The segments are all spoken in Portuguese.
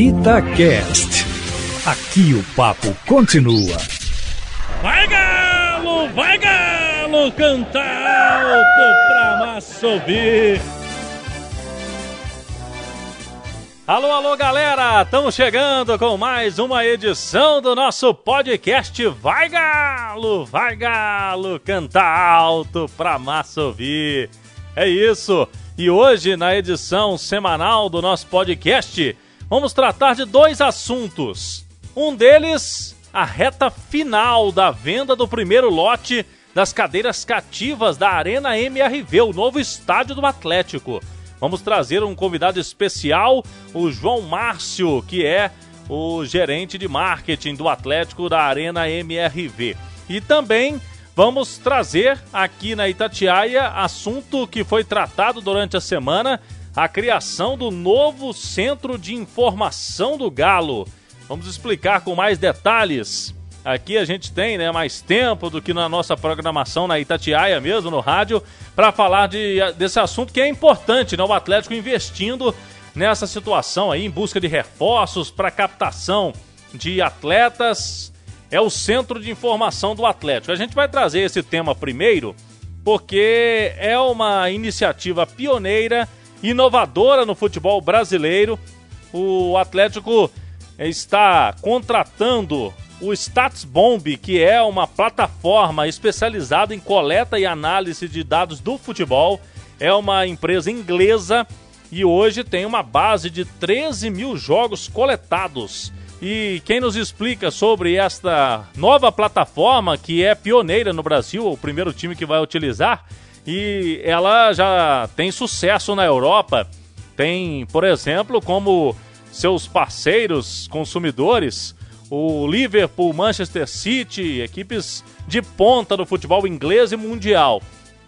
Itacast. Aqui o papo continua. Vai galo, vai galo, canta alto pra massa. Alô, alô, galera! Estamos chegando com mais uma edição do nosso podcast Vai Galo, Vai Galo, canta alto pra massa ouvir. É isso. E hoje, na edição semanal do nosso podcast, vamos tratar de dois assuntos. Um deles, a reta final da venda do primeiro lote das cadeiras cativas da Arena MRV, o novo estádio do Atlético. Vamos trazer um convidado especial, o João Márcio, que é o gerente de marketing do Atlético da Arena MRV. E também vamos trazer aqui na Itatiaia assunto que foi tratado durante a semana, a criação do novo Centro de Informação do Galo. Vamos explicar com mais detalhes Aqui a gente tem né, mais tempo do que na nossa programação na Itatiaia mesmo, no rádio, para falar de, desse assunto que é importante, né? O Atlético investindo nessa situação aí, em busca de reforços para captação de atletas. É o centro de informação do Atlético. A gente vai trazer esse tema primeiro, porque é uma iniciativa pioneira, inovadora no futebol brasileiro. O Atlético está contratando o StatsBomb, que é uma plataforma especializada em coleta e análise de dados do futebol, é uma empresa inglesa e hoje tem uma base de 13 mil jogos coletados. E quem nos explica sobre esta nova plataforma, que é pioneira no Brasil, o primeiro time que vai utilizar, e ela já tem sucesso na Europa. Tem, por exemplo, como seus parceiros consumidores o Liverpool, Manchester City, equipes de ponta do futebol inglês e mundial.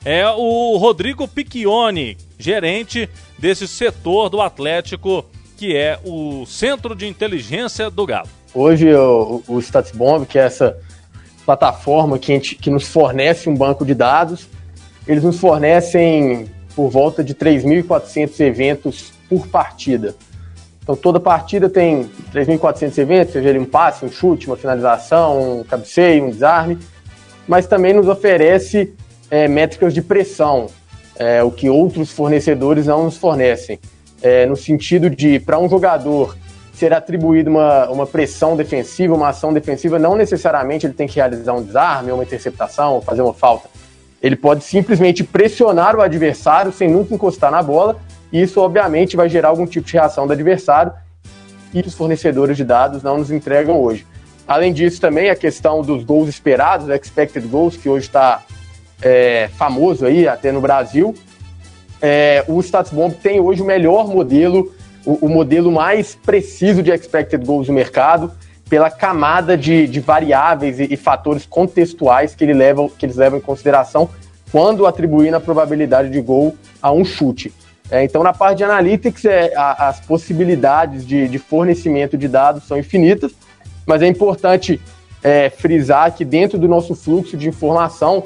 É o Rodrigo Piccioni, gerente desse setor do Atlético, que é o Centro de Inteligência do Galo. Hoje o, o StatsBomb, que é essa plataforma que, gente, que nos fornece um banco de dados, eles nos fornecem por volta de 3.400 eventos por partida. Então toda partida tem 3.400 eventos, seja ele um passe, um chute, uma finalização, um cabeceio, um desarme, mas também nos oferece é, métricas de pressão, é, o que outros fornecedores não nos fornecem. É, no sentido de, para um jogador ser atribuído uma, uma pressão defensiva, uma ação defensiva, não necessariamente ele tem que realizar um desarme, uma interceptação, fazer uma falta. Ele pode simplesmente pressionar o adversário sem nunca encostar na bola isso, obviamente, vai gerar algum tipo de reação do adversário e os fornecedores de dados não nos entregam hoje. Além disso, também a questão dos gols esperados, expected goals, que hoje está é, famoso aí até no Brasil. É, o StatsBomb tem hoje o melhor modelo, o, o, modelo mais preciso de expected goals do mercado, pela camada de, de variáveis e, e, fatores contextuais que, ele leva, que eles levam em consideração quando atribuindo a probabilidade de gol a um chute. É, então, na parte de analytics, é, a, as possibilidades de, de, fornecimento de dados são infinitas, mas é importante é, frisar que dentro do nosso fluxo de informação,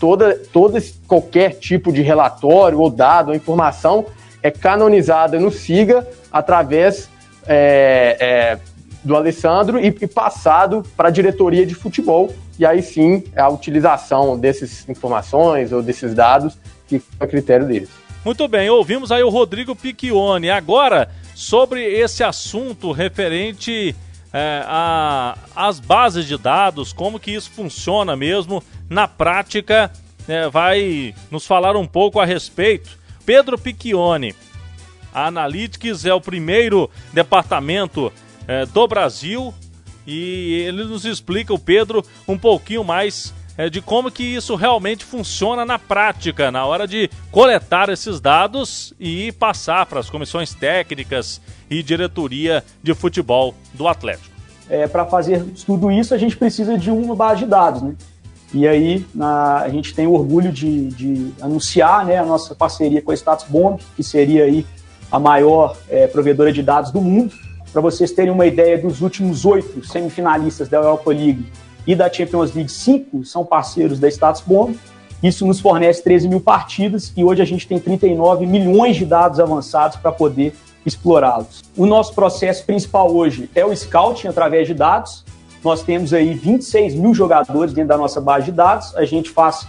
toda, toda qualquer tipo de relatório ou dado ou informação é canonizada no SIGA através é, é, do Alessandro e, e passado para a diretoria de futebol. E aí sim, a utilização dessas informações ou desses dados fica a critério deles. Muito bem, ouvimos aí o Rodrigo Piccioni. Agora, sobre esse assunto referente é, às bases de dados, como que isso funciona mesmo na prática, é, vai nos falar um pouco a respeito. Pedro Piccioni, a Analytics é o primeiro departamento é, do Brasil e ele nos explica, o Pedro, um pouquinho mais é, de como que isso realmente funciona na prática, na hora de coletar esses dados e passar para as comissões técnicas e diretoria de futebol do Atlético. É, para fazer tudo isso, a gente precisa de uma base de dados, né? E aí na, a gente tem o orgulho de, de, anunciar né, a nossa parceria com a Status Bomb, que seria aí a maior é, provedora de dados do mundo. Para vocês terem uma ideia dos últimos oito semifinalistas da Europa League, e da Champions League, cinco são parceiros da Status Bomb. Isso nos fornece 13 mil partidas e hoje a gente tem 39 milhões de dados avançados para poder explorá-los. O nosso processo principal hoje é o scouting através de dados. Nós temos aí 26 mil jogadores dentro da nossa base de dados. A gente faz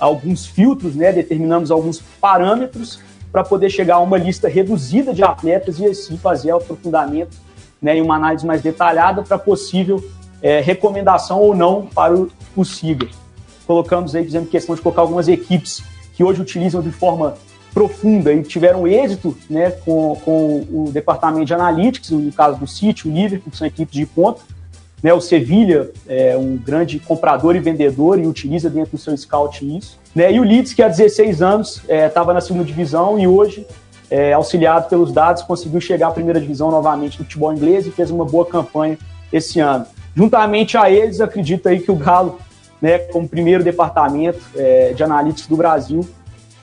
alguns filtros, né, determinamos alguns parâmetros para poder chegar a uma lista reduzida de atletas e assim fazer aprofundamento né, e uma análise mais detalhada para possível é, recomendação ou não para o, SIGA. Colocamos aí, fizemos questão de colocar algumas equipes que hoje utilizam de forma profunda e tiveram êxito né, com, com o departamento de analytics, no caso do City, o Liverpool, que são equipes de ponta. Né, o Sevilha é um grande comprador e vendedor e utiliza dentro do seu scout isso. Né, e o Leeds, que há 16 anos estava é, na segunda divisão e hoje, é, auxiliado pelos dados, conseguiu chegar à primeira divisão novamente do futebol inglês e fez uma boa campanha esse ano. Juntamente a eles, acredito aí que o Galo, né, como primeiro departamento é, de analíticos do Brasil,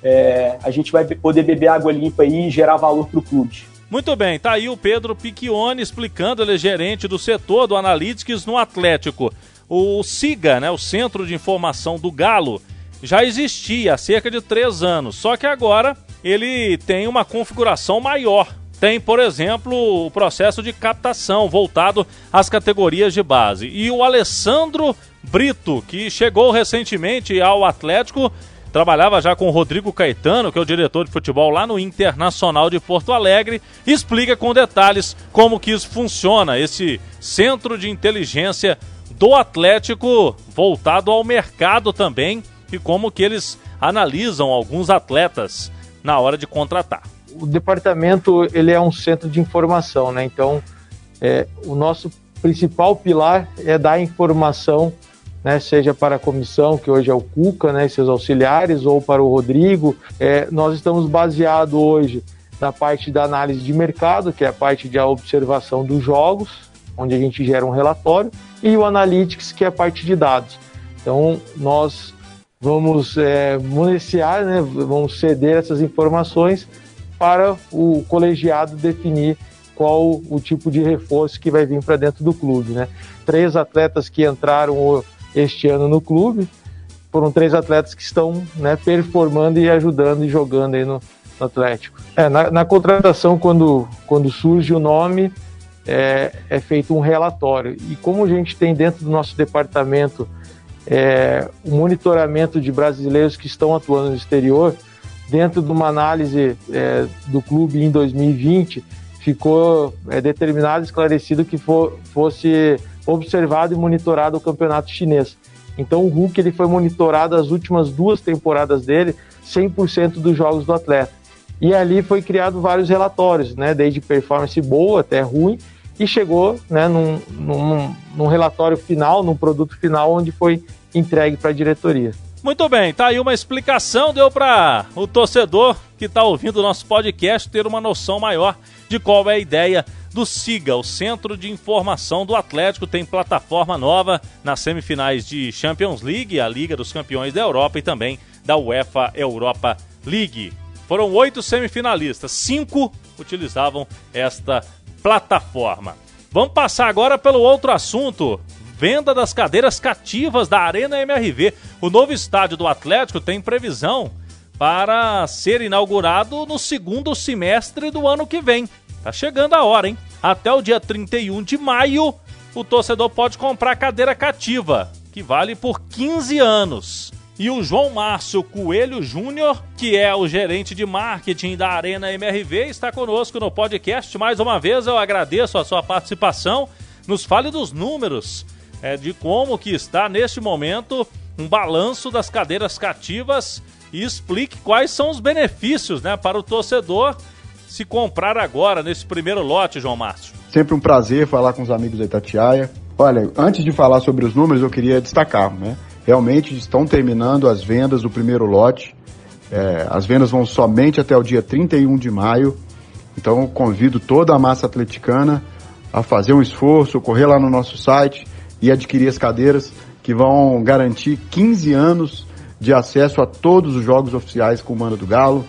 é, a gente vai poder beber água limpa aí e gerar valor para o clube. Muito bem, tá aí o Pedro Picchione explicando, ele é gerente do setor do Analytics no Atlético. O SIGA, né, o Centro de Informação do Galo, já existia há cerca de três anos, só que agora ele tem uma configuração maior. Tem, por exemplo, o processo de captação voltado às categorias de base. E o Alessandro Brito, que chegou recentemente ao Atlético, trabalhava já com o Rodrigo Caetano, que é o diretor de futebol lá no Internacional de Porto Alegre, explica com detalhes como que isso funciona, esse centro de inteligência do Atlético voltado ao mercado também e como que eles analisam alguns atletas na hora de contratar. O departamento ele é um centro de informação, né? Então, é, o nosso principal pilar é dar informação né, seja para a comissão, que hoje é o Cuca né, e seus auxiliares, ou para o Rodrigo. É, nós estamos baseados hoje na parte da análise de mercado, que é a parte de observação dos jogos, onde a gente gera um relatório, e o Analytics, que é a parte de dados. Então, nós vamos é, municiar, né, vamos ceder essas informações para o colegiado definir qual o tipo de reforço que vai vir para dentro do clube. Né? Três atletas que entraram este ano no clube. Foram três atletas que estão né, performando e ajudando e jogando aí no, no Atlético. É, na, na, contratação, quando, quando surge o nome, é, é, feito um relatório. E como a gente tem dentro do nosso departamento é, o monitoramento de brasileiros que estão atuando no exterior, dentro de uma análise é, do clube em 2020, ficou é, determinado, esclarecido que for, fosse observado e monitorado o campeonato chinês. Então o Hulk ele foi monitorado as últimas duas temporadas dele, 100% dos jogos do atleta. E ali foi criado vários relatórios, né, desde performance boa até ruim, e chegou né, num, num, num relatório final, num produto final, onde foi entregue para a diretoria. Muito bem, tá aí uma explicação, deu para o torcedor que está ouvindo o nosso podcast ter uma noção maior de qual é a ideia do SIGA, o Centro de Informação do Atlético, tem plataforma nova nas semifinais de Champions League, a Liga dos Campeões da Europa e também da UEFA Europa League. Foram oito semifinalistas, cinco utilizavam esta plataforma. Vamos passar agora pelo outro assunto. Venda das cadeiras cativas da Arena MRV. O novo estádio do Atlético tem previsão para ser inaugurado no segundo semestre do ano que vem. Tá chegando a hora, hein? Até o dia 31 de maio, o torcedor pode comprar cadeira cativa, que vale por 15 anos. E o João Márcio Coelho Júnior, que é o gerente de marketing da Arena MRV, está conosco no podcast. Mais uma vez eu agradeço a sua participação. Nos fale dos números, é, de como que está neste momento um balanço das cadeiras cativas e explique quais são os benefícios né, para o torcedor se comprar agora nesse primeiro lote, João Márcio? Sempre um prazer falar com os amigos da Itatiaia. Olha, antes de falar sobre os números, eu queria destacar, né? Realmente estão terminando as vendas do primeiro lote. É, as vendas vão somente até o dia 31 de maio. Então, convido toda a massa atleticana a fazer um esforço, correr lá no nosso site e adquirir as cadeiras que vão garantir 15 anos de acesso a todos os jogos oficiais com o Mano do Galo,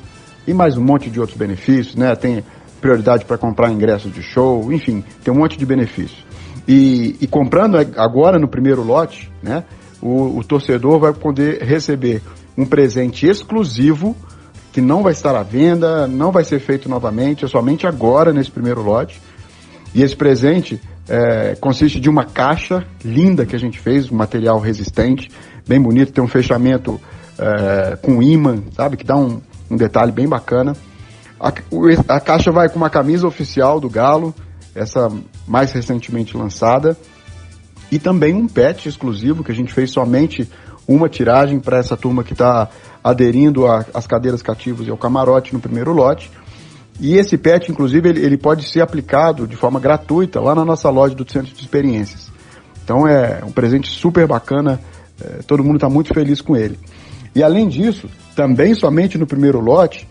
e mais um monte de outros benefícios, né? Tem prioridade para comprar ingressos de show, enfim, tem um monte de benefícios. E, e comprando agora no primeiro lote, né? O, o torcedor vai poder receber um presente exclusivo que não vai estar à venda, não vai ser feito novamente, é somente agora nesse primeiro lote. E esse presente é, consiste de uma caixa linda que a gente fez, um material resistente, bem bonito, tem um fechamento é, com imã, sabe, que dá um, um detalhe bem bacana. A, a, caixa vai com uma camisa oficial do Galo, essa mais recentemente lançada, e também um pet exclusivo que a gente fez somente uma tiragem para essa turma que está aderindo às cadeiras cativas e ao camarote no primeiro lote. E esse PET, inclusive, ele, ele, pode ser aplicado de forma gratuita lá na nossa loja do Centro de Experiências. Então é um presente super bacana, é, todo mundo está muito feliz com ele. E além disso, também somente no primeiro lote,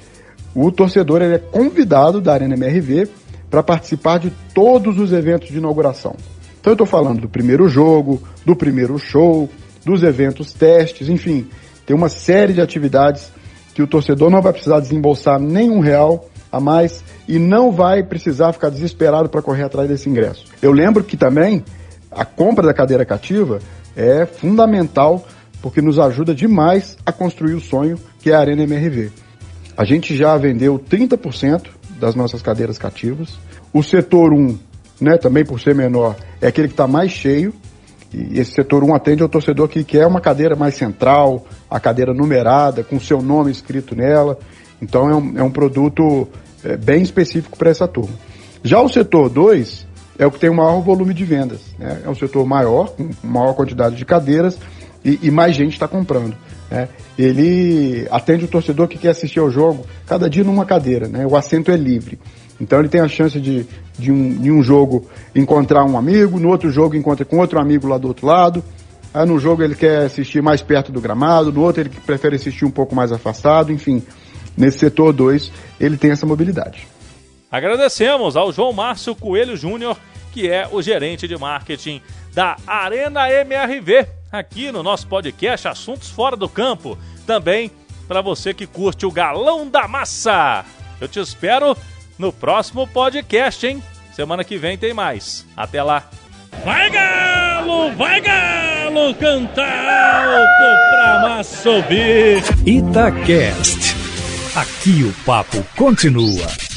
o torcedor é convidado da Arena MRV para participar de todos os eventos de inauguração. Então eu estou falando do primeiro jogo, do primeiro show, dos eventos testes, enfim, tem uma série de atividades que o torcedor não vai precisar desembolsar nenhum real a mais e não vai precisar ficar desesperado para correr atrás desse ingresso. Eu lembro que também a compra da cadeira cativa é fundamental porque nos ajuda demais a construir o sonho que é a Arena MRV. A gente já vendeu 30% das nossas cadeiras cativas. O setor 1, né, também por ser menor, é aquele que está mais cheio. E esse setor 1 atende ao torcedor que quer uma cadeira mais central, a cadeira numerada, com seu nome escrito nela. Então é um, é um produto é, bem específico para essa turma. Já o setor 2 é o que tem o maior volume de vendas. Né? É um setor maior, com maior quantidade de cadeiras e, e mais gente está comprando. Né? Ele atende o torcedor que quer assistir ao jogo cada dia numa cadeira. Né? O assento é livre. Então ele tem a chance de, de, um, um jogo encontrar um amigo, no outro jogo encontra com outro amigo lá do outro lado. Aí no jogo ele quer assistir mais perto do gramado, no outro ele prefere assistir um pouco mais afastado, enfim. Nesse setor 2 ele tem essa mobilidade. Agradecemos ao João Márcio Coelho Júnior, que é o gerente de marketing da Arena MRV, aqui no nosso podcast Assuntos Fora do Campo. Também para você que curte o Galão da Massa. Eu te espero no próximo podcast, hein? Semana que vem tem mais. Até lá. Vai Galo, vai Galo, canta alto pra massa ouvir. Itacast. Aqui o papo continua.